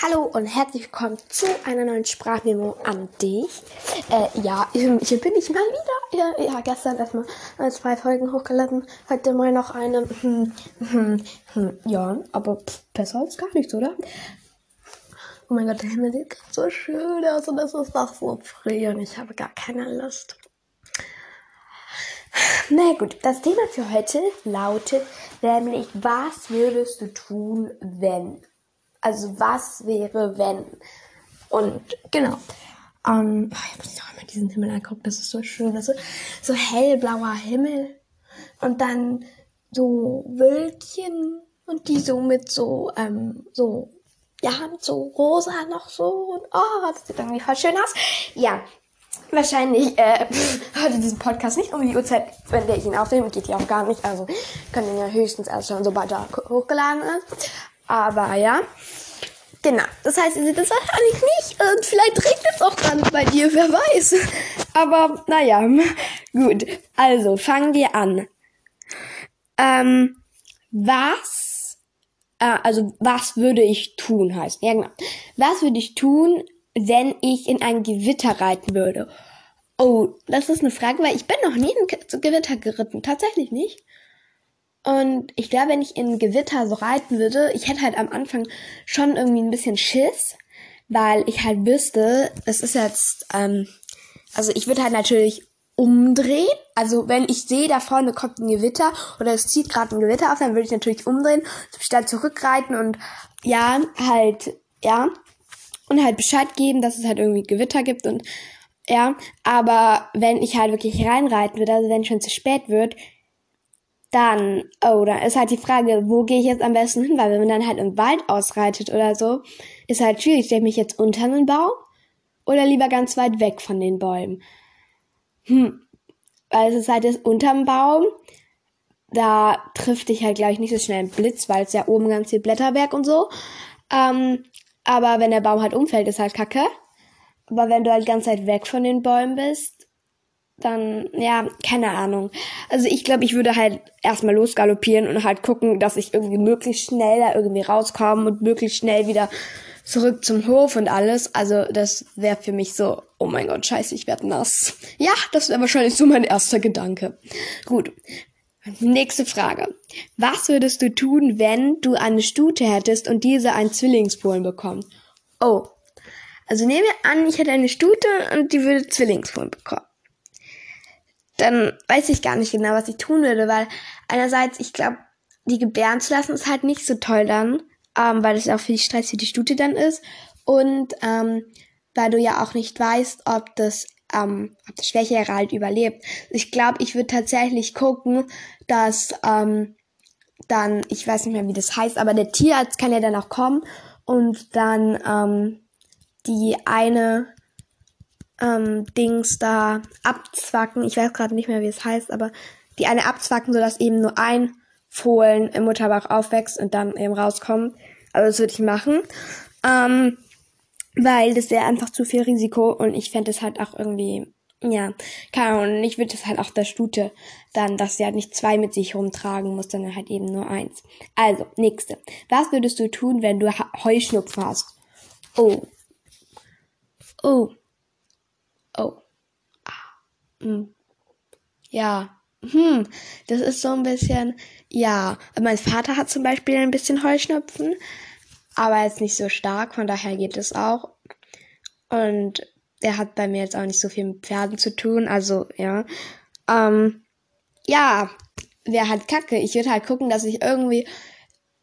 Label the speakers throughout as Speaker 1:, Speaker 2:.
Speaker 1: Hallo und herzlich willkommen zu einer neuen Sprachmemo an dich. Äh, ja, hier bin ich mal wieder. Ja, ja gestern erstmal zwei Folgen hochgeladen. Heute mal noch eine. Hm, hm, hm, ja, aber besser als gar nichts, oder? Oh mein Gott, der Himmel sieht so schön aus und es ist doch so früh und ich habe gar keine Lust. Na gut, das Thema für heute lautet nämlich, was würdest du tun, wenn? Also was wäre, wenn? Und genau. Ähm, ich muss doch einmal diesen Himmel angucken, das ist so schön. Das ist so hellblauer Himmel. Und dann so Wölkchen und die so mit so, ähm, so, ja, mit so rosa noch so. Und oh, das sieht irgendwie voll schön aus. Ja, wahrscheinlich äh, heute diesen Podcast nicht um die Uhrzeit, wenn der ihn aufnehme, geht ja auch gar nicht. Also können ihn ja höchstens erst schon, sobald er hochgeladen ist. Aber ja. Genau. Das heißt, ihr seht das wahrscheinlich nicht. Und vielleicht regnet es auch gar nicht bei dir, wer weiß. Aber naja, gut. Also, fangen wir an. Ähm, was, äh, also was würde ich tun, heißt. Ja, genau. Was würde ich tun, wenn ich in ein Gewitter reiten würde? Oh, das ist eine Frage, weil ich bin noch nie in Gewitter geritten. Tatsächlich nicht. Und ich glaube, wenn ich in Gewitter so reiten würde, ich hätte halt am Anfang schon irgendwie ein bisschen Schiss, weil ich halt wüsste, es ist jetzt, ähm, also ich würde halt natürlich umdrehen. Also wenn ich sehe, da vorne kommt ein Gewitter oder es zieht gerade ein Gewitter auf, dann würde ich natürlich umdrehen, dann zurückreiten und ja, halt, ja, und halt Bescheid geben, dass es halt irgendwie Gewitter gibt und ja, aber wenn ich halt wirklich reinreiten würde, also wenn es schon zu spät wird, dann, oh, da ist halt die Frage, wo gehe ich jetzt am besten hin? Weil wenn man dann halt im Wald ausreitet oder so, ist halt schwierig. Stelle ich mich jetzt unter einen Baum oder lieber ganz weit weg von den Bäumen? Hm, weil es ist halt jetzt unterm Baum. Da trifft dich halt, glaube ich, nicht so schnell ein Blitz, weil es ja oben ganz viel Blätterwerk und so. Ähm, aber wenn der Baum halt umfällt, ist halt kacke. Aber wenn du halt ganz weit weg von den Bäumen bist, dann, ja, keine Ahnung. Also ich glaube, ich würde halt erstmal losgaloppieren und halt gucken, dass ich irgendwie möglichst schnell da irgendwie rauskomme und möglichst schnell wieder zurück zum Hof und alles. Also das wäre für mich so, oh mein Gott, scheiße, ich werde nass. Ja, das wäre wahrscheinlich so mein erster Gedanke. Gut. Nächste Frage. Was würdest du tun, wenn du eine Stute hättest und diese einen Zwillingsfohlen bekommt? Oh. Also nehmen wir an, ich hätte eine Stute und die würde Zwillingsfohlen bekommen dann weiß ich gar nicht genau, was ich tun würde, weil einerseits, ich glaube, die gebären zu lassen ist halt nicht so toll dann, ähm, weil es auch viel Stress für die Stute dann ist und ähm, weil du ja auch nicht weißt, ob das ähm, ob das Schwächere halt überlebt. Ich glaube, ich würde tatsächlich gucken, dass ähm, dann, ich weiß nicht mehr, wie das heißt, aber der Tierarzt kann ja dann auch kommen und dann ähm, die eine ähm, Dings da abzwacken. Ich weiß gerade nicht mehr, wie es heißt, aber die eine abzwacken, sodass eben nur ein Fohlen im Mutterbauch aufwächst und dann eben rauskommt. Also das würde ich machen. Ähm, weil das wäre einfach zu viel Risiko und ich fände es halt auch irgendwie, ja, keine Ahnung, ich würde es halt auch der Stute dann, dass sie halt nicht zwei mit sich rumtragen muss, sondern halt eben nur eins. Also, nächste. Was würdest du tun, wenn du Heuschnupfen hast? Oh. Oh. Oh. Ah. Hm. Ja. Hm. Das ist so ein bisschen, ja. Mein Vater hat zum Beispiel ein bisschen Heuschnupfen, aber jetzt nicht so stark, von daher geht es auch. Und er hat bei mir jetzt auch nicht so viel mit Pferden zu tun, also ja. Ähm, ja, wäre halt kacke. Ich würde halt gucken, dass ich irgendwie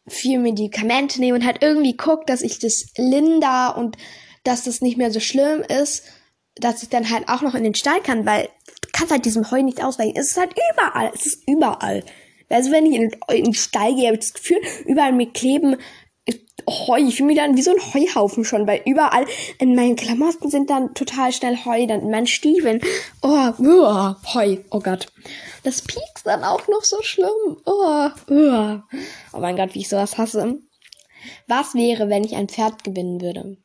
Speaker 1: viel Medikamente nehme und halt irgendwie gucke, dass ich das linder und dass das nicht mehr so schlimm ist dass ich dann halt auch noch in den Stall kann, weil du kannst halt diesem Heu nicht ausweichen. Es ist halt überall. Es ist überall. Also wenn ich in, in den Stall gehe, habe ich das Gefühl, überall mir kleben Heu. Ich fühle mich dann wie so ein Heuhaufen schon, weil überall in meinen Klamotten sind dann total schnell Heu, dann in meinen Stiefeln. Oh, uh, Heu. Oh Gott. Das piekst dann auch noch so schlimm. Oh, uh. oh mein Gott, wie ich sowas hasse. Was wäre, wenn ich ein Pferd gewinnen würde?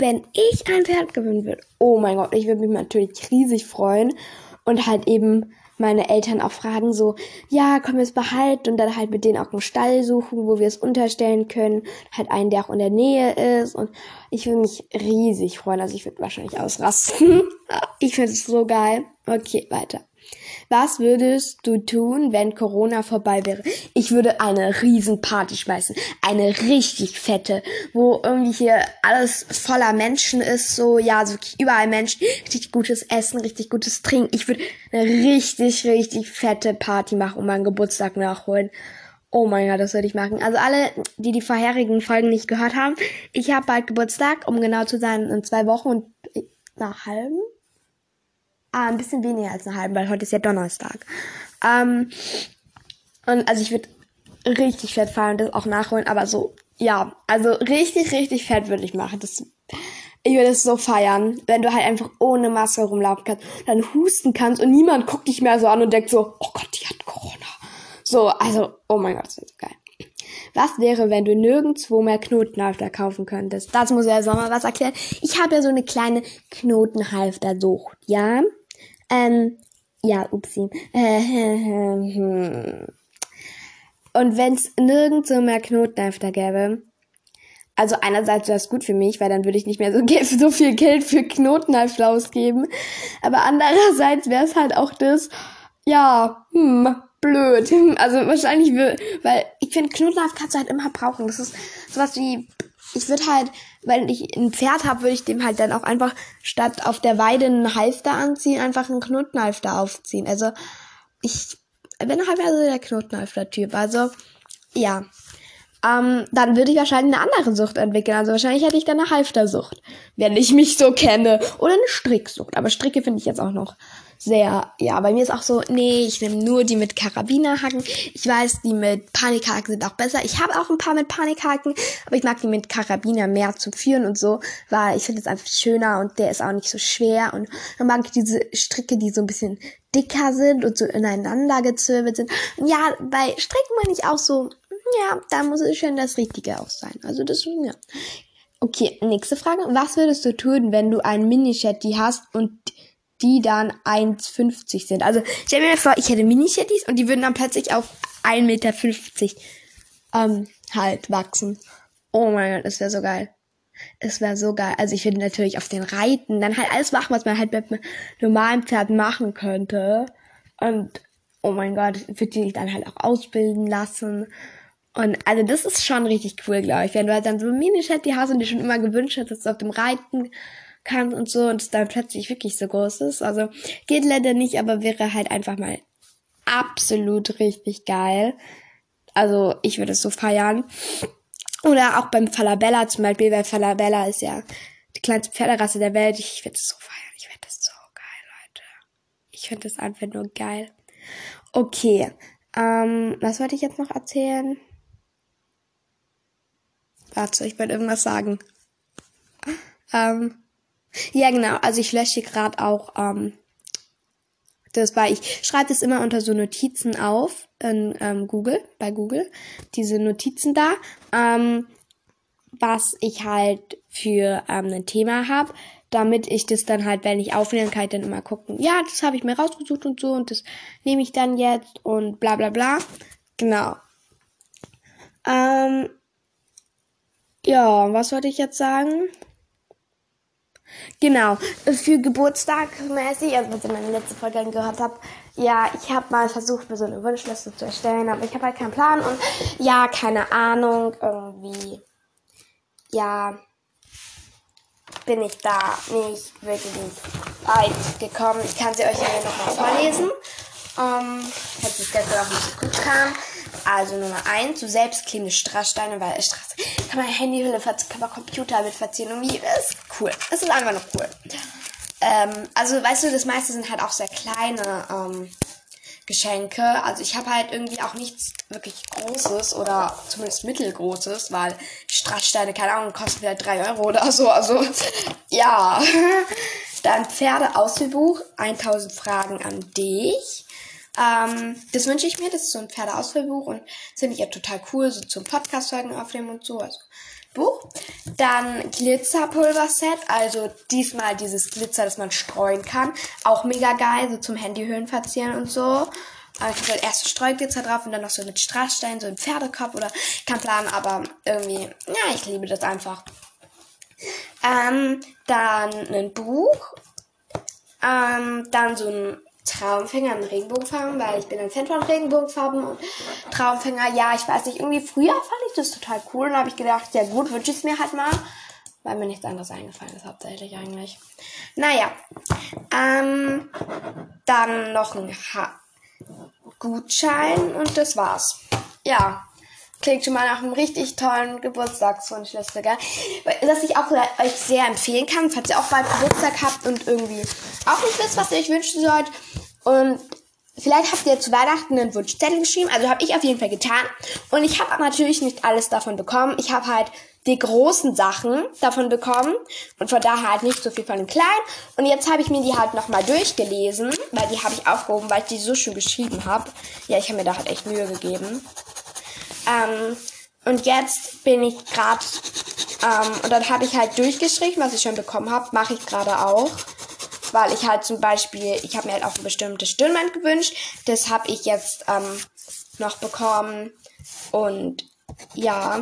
Speaker 1: Wenn ich ein Pferd gewinnen würde, oh mein Gott, ich würde mich natürlich riesig freuen und halt eben meine Eltern auch fragen so, ja, können wir es behalten und dann halt mit denen auch einen Stall suchen, wo wir es unterstellen können. Halt einen, der auch in der Nähe ist und ich würde mich riesig freuen. Also ich würde wahrscheinlich ausrasten. ich finde es so geil. Okay, weiter. Was würdest du tun, wenn Corona vorbei wäre? Ich würde eine Riesenparty schmeißen. Eine richtig fette, wo irgendwie hier alles voller Menschen ist. So, ja, so überall Menschen. Richtig gutes Essen, richtig gutes Trinken. Ich würde eine richtig, richtig fette Party machen und meinen Geburtstag nachholen. Oh mein Gott, das würde ich machen. Also alle, die die vorherigen Folgen nicht gehört haben, ich habe bald Geburtstag, um genau zu sein, in zwei Wochen und nach halben Ah, ein bisschen weniger als eine halbe, weil heute ist ja Donnerstag. Ähm, und also ich würde richtig fett feiern und das auch nachholen, aber so, ja, also richtig, richtig fett würde ich machen. Das, ich würde es so feiern, wenn du halt einfach ohne Maske rumlaufen kannst, dann husten kannst und niemand guckt dich mehr so an und denkt so, oh Gott, die hat Corona. So, also, oh mein Gott, das ist so geil. Was wäre, wenn du nirgendwo mehr Knotenhalfter kaufen könntest? Das muss ja Sommer was erklären. Ich habe ja so eine kleine Knotenhalfter-Sucht, ja? Ähm, ja, upsi. Und wenn es nirgendwo mehr Knotenhefter gäbe, also einerseits wäre es gut für mich, weil dann würde ich nicht mehr so, so viel Geld für Knotenhefter ausgeben. Aber andererseits wäre es halt auch das, ja, hm, blöd. Also wahrscheinlich, weil ich finde, Knotenhaft kannst du halt immer brauchen. Das ist sowas wie ich würde halt, wenn ich ein Pferd habe, würde ich dem halt dann auch einfach statt auf der Weide einen Halfter anziehen, einfach einen Knotenhalfter aufziehen. Also ich bin halt also der Knotenhalfter-Typ. Also ja. Ähm, dann würde ich wahrscheinlich eine andere Sucht entwickeln. Also wahrscheinlich hätte ich dann eine Halftersucht, wenn ich mich so kenne. Oder eine Stricksucht. Aber Stricke finde ich jetzt auch noch sehr, ja, bei mir ist auch so, nee, ich nehme nur die mit Karabinerhaken. Ich weiß, die mit Panikhaken sind auch besser. Ich habe auch ein paar mit Panikhaken, aber ich mag die mit Karabiner mehr zu führen und so, weil ich finde es einfach schöner und der ist auch nicht so schwer und dann mag ich diese Stricke, die so ein bisschen dicker sind und so ineinander gezwirbelt sind. Und ja, bei Stricken meine ich auch so, ja, da muss es schon das Richtige auch sein. Also das, ja. Okay, nächste Frage. Was würdest du tun, wenn du ein Mini-Shetty hast und die dann 1,50 sind. Also stell mir vor, ich hätte Mini-Shetties und die würden dann plötzlich auf 1,50 Meter ähm, halt wachsen. Oh mein Gott, das wäre so geil. Es wäre so geil. Also ich würde natürlich auf den Reiten dann halt alles machen, was man halt mit einem normalen Pferd machen könnte. Und oh mein Gott, würde die dann halt auch ausbilden lassen. Und also das ist schon richtig cool, glaube ich. Wenn du halt dann so Mini-Shetty hast und dir schon immer gewünscht hättest, auf dem Reiten kann und so und es dann plötzlich wirklich so groß ist. Also geht leider nicht, aber wäre halt einfach mal absolut richtig geil. Also ich würde es so feiern. Oder auch beim Falabella zum Beispiel, weil Falabella ist ja die kleinste Pferderasse der Welt. Ich würde es so feiern. Ich finde das so geil, Leute. Ich finde das einfach nur geil. Okay. Ähm, was wollte ich jetzt noch erzählen? Warte, ich wollte irgendwas sagen. Ähm, ja, genau. Also ich lösche gerade auch ähm, das bei. Ich schreibe das immer unter so Notizen auf in ähm, Google, bei Google. Diese Notizen da, ähm, was ich halt für ähm, ein Thema habe, damit ich das dann halt, wenn ich aufnehmen kann, dann immer gucken, ja, das habe ich mir rausgesucht und so und das nehme ich dann jetzt und bla bla bla. Genau. Ähm, ja, was wollte ich jetzt sagen? Genau, für Geburtstag mäßig, also was ich meine letzte Folge gehört habe, ja, ich habe mal versucht, mir so eine Wunschliste zu erstellen, aber ich habe halt keinen Plan und ja, keine Ahnung, irgendwie, ja, bin ich da nicht wirklich weit gekommen. Ich kann sie euch hier nochmal vorlesen. Ähm, hätte ich gestern auch nicht so gut kam. Also Nummer eins, so selbstklebende Strasssteine, weil Straße kann man Handyhülle verzieren, kann man Computer mit verzieren. Irgendwie ist cool. Es ist einfach nur cool. Ähm, also weißt du, das meiste sind halt auch sehr kleine ähm, Geschenke. Also ich habe halt irgendwie auch nichts wirklich Großes oder zumindest Mittelgroßes, weil Strasssteine, keine Ahnung, kosten vielleicht drei Euro oder so. Also ja. Dann Pferdeausführbuch, 1000 Fragen an dich. Ähm, das wünsche ich mir, das ist so ein Pferdeausfüllbuch und finde ich ja total cool, so zum Podcast-Folgen aufnehmen und so. Also Buch. Dann Glitzerpulverset, also diesmal dieses Glitzer, das man streuen kann. Auch mega geil, so zum Handyhöhlen verzieren und so. Aber ich habe halt erst Streuglitzer drauf und dann noch so mit Strassstein, so ein Pferdekopf oder kein Plan, aber irgendwie, ja, ich liebe das einfach. Ähm, dann ein Buch. Ähm, dann so ein Traumfänger in Regenbogenfarben, weil ich bin ein Fan von Regenbogenfarben und Traumfänger, ja, ich weiß nicht, irgendwie früher fand ich das total cool und habe ich gedacht, ja gut, wünsche ich es mir halt mal, weil mir nichts anderes eingefallen ist hauptsächlich eigentlich. Naja, ähm, dann noch ein ha Gutschein und das war's. Ja, klingt schon mal nach einem richtig tollen Geburtstagswunschliste, gell? Das ich auch euch sehr empfehlen kann, falls ihr auch bald Geburtstag habt und irgendwie auch nicht wisst, was ihr euch wünschen sollt. Und vielleicht habt ihr zu Weihnachten einen Wunschzettel geschrieben, also habe ich auf jeden Fall getan. Und ich habe natürlich nicht alles davon bekommen. Ich habe halt die großen Sachen davon bekommen und von daher halt nicht so viel von den kleinen. Und jetzt habe ich mir die halt nochmal durchgelesen, weil die habe ich aufgehoben, weil ich die so schön geschrieben habe. Ja, ich habe mir da halt echt Mühe gegeben. Ähm, und jetzt bin ich gerade, ähm, und dann habe ich halt durchgeschrieben, was ich schon bekommen habe, mache ich gerade auch. Weil ich halt zum Beispiel, ich habe mir halt auch ein bestimmtes Stirnband gewünscht. Das habe ich jetzt ähm, noch bekommen. Und ja,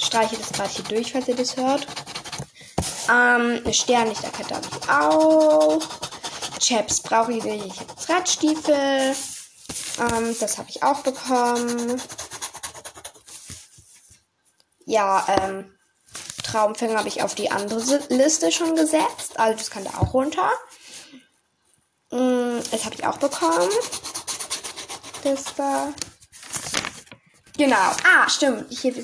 Speaker 1: streiche das gerade hier durch, falls ihr das hört. Ähm, eine Sternlichterkette habe ich auch. Chaps brauche ich jetzt Radstiefel. Ähm, das habe ich auch bekommen. Ja, ähm, Traumfänger habe ich auf die andere Liste schon gesetzt. Also das kann da auch runter. Mm, das habe ich auch bekommen. Das war Genau. Ah, stimmt. Hier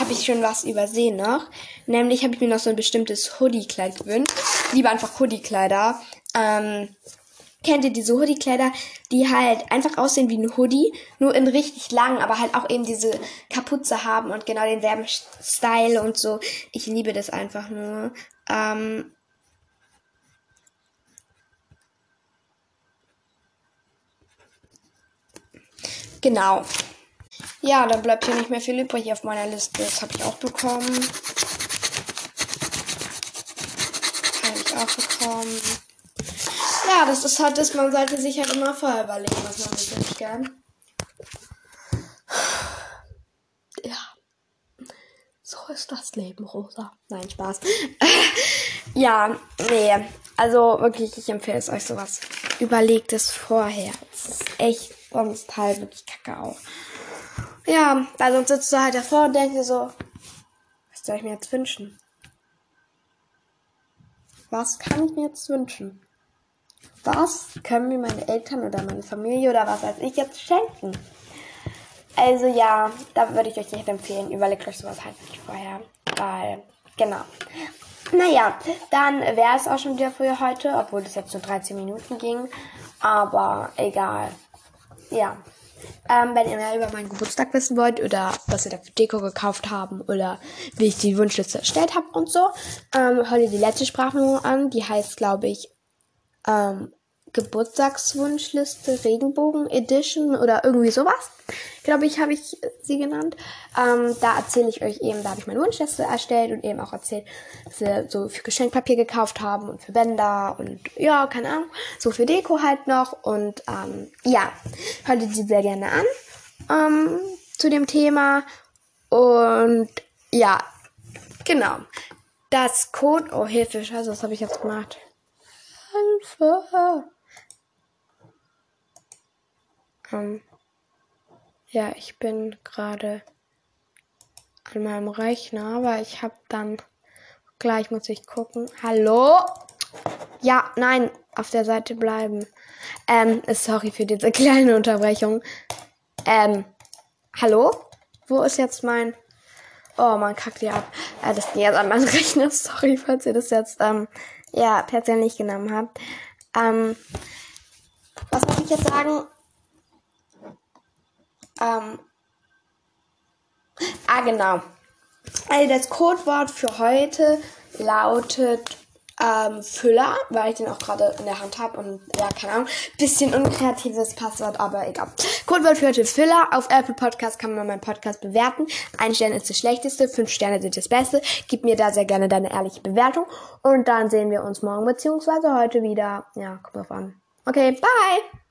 Speaker 1: habe ich schon was übersehen noch. Nämlich habe ich mir noch so ein bestimmtes Hoodie-Kleid gewünscht. Ich liebe einfach Hoodie-Kleider. Ähm, kennt ihr diese Hoodie-Kleider, die halt einfach aussehen wie ein Hoodie, nur in richtig lang, aber halt auch eben diese Kapuze haben und genau denselben Style und so. Ich liebe das einfach nur. Ähm, genau. Ja, dann bleibt hier nicht mehr viel übrig auf meiner Liste. Das habe ich auch bekommen. Habe ich auch bekommen. Ja, das ist halt das, man sollte sich halt immer vorher überlegen, was man wünscht, gell? Ja. So ist das Leben, Rosa. Nein, Spaß. ja, nee. Also wirklich, ich empfehle es euch sowas. Überlegt es vorher. Es ist echt sonst halt wirklich kacke auch. Ja, weil sonst sitzt du halt davor und denkst dir so, was soll ich mir jetzt wünschen? Was kann ich mir jetzt wünschen? Was können mir meine Eltern oder meine Familie oder was weiß ich jetzt schenken? Also ja, da würde ich euch nicht empfehlen. Überlegt euch sowas halt nicht vorher. Weil, genau. Naja, dann wäre es auch schon wieder für heute, obwohl es jetzt nur 13 Minuten ging. Aber egal. Ja. Ähm, wenn ihr mehr über meinen Geburtstag wissen wollt oder was ihr da für Deko gekauft haben oder wie ich die Wunschliste erstellt habe und so, ähm, hört ihr die letzte Sprachmemo an. Die heißt, glaube ich, ähm, Geburtstagswunschliste Regenbogen Edition oder irgendwie sowas. Glaube ich, habe ich sie genannt. Ähm, da erzähle ich euch eben, da habe ich meine Wunschliste erstellt und eben auch erzählt, dass wir so für Geschenkpapier gekauft haben und für Bänder und ja, keine Ahnung, so für Deko halt noch. Und ähm, ja, hört ihr die sehr gerne an ähm, zu dem Thema. Und ja, genau. Das Code, oh Hilfe, scheiße, was habe ich jetzt gemacht? Hilfe! Ähm, ja, ich bin gerade an meinem Rechner, aber ich habe dann gleich muss ich gucken. Hallo? Ja, nein, auf der Seite bleiben. Ähm, sorry für diese kleine Unterbrechung. Ähm, hallo? Wo ist jetzt mein Oh, man kackt ja ab. Äh, das ging jetzt an meinen Rechner. Sorry, falls ihr das jetzt, ähm, ja, persönlich genommen habt. Ähm, was muss ich jetzt sagen? Ähm, ah, genau. Also das Codewort für heute lautet ähm, Füller, weil ich den auch gerade in der Hand habe und ja, keine Ahnung, bisschen unkreatives Passwort, aber egal. Codewort für heute Füller. Auf Apple Podcast kann man meinen Podcast bewerten. Ein Stern ist das Schlechteste, fünf Sterne sind das Beste. Gib mir da sehr gerne deine ehrliche Bewertung und dann sehen wir uns morgen beziehungsweise heute wieder. Ja, kommt drauf an. Okay, bye!